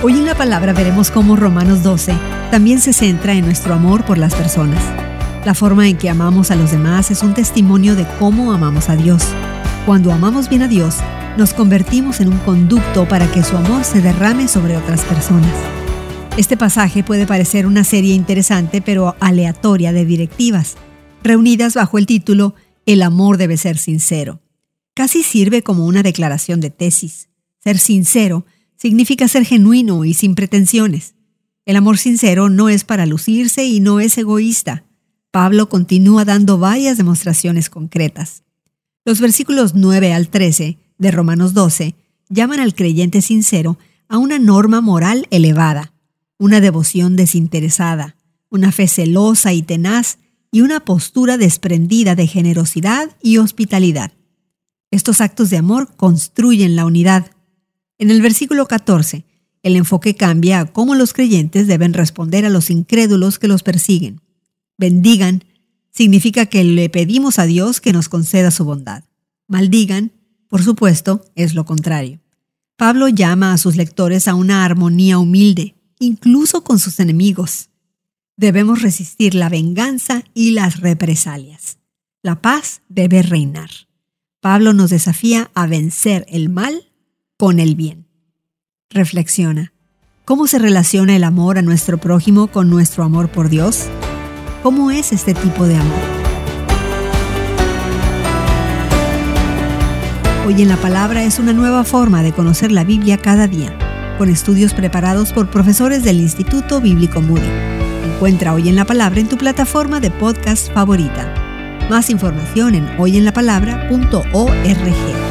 Hoy en la palabra veremos cómo Romanos 12 también se centra en nuestro amor por las personas. La forma en que amamos a los demás es un testimonio de cómo amamos a Dios. Cuando amamos bien a Dios, nos convertimos en un conducto para que su amor se derrame sobre otras personas. Este pasaje puede parecer una serie interesante pero aleatoria de directivas, reunidas bajo el título El amor debe ser sincero. Casi sirve como una declaración de tesis. Ser sincero significa ser genuino y sin pretensiones. El amor sincero no es para lucirse y no es egoísta. Pablo continúa dando varias demostraciones concretas. Los versículos 9 al 13 de Romanos 12 llaman al creyente sincero a una norma moral elevada, una devoción desinteresada, una fe celosa y tenaz y una postura desprendida de generosidad y hospitalidad. Estos actos de amor construyen la unidad, en el versículo 14, el enfoque cambia a cómo los creyentes deben responder a los incrédulos que los persiguen. Bendigan significa que le pedimos a Dios que nos conceda su bondad. Maldigan, por supuesto, es lo contrario. Pablo llama a sus lectores a una armonía humilde, incluso con sus enemigos. Debemos resistir la venganza y las represalias. La paz debe reinar. Pablo nos desafía a vencer el mal con el bien. Reflexiona. ¿Cómo se relaciona el amor a nuestro prójimo con nuestro amor por Dios? ¿Cómo es este tipo de amor? Hoy en la Palabra es una nueva forma de conocer la Biblia cada día, con estudios preparados por profesores del Instituto Bíblico Moody. Encuentra Hoy en la Palabra en tu plataforma de podcast favorita. Más información en hoyenlapalabra.org.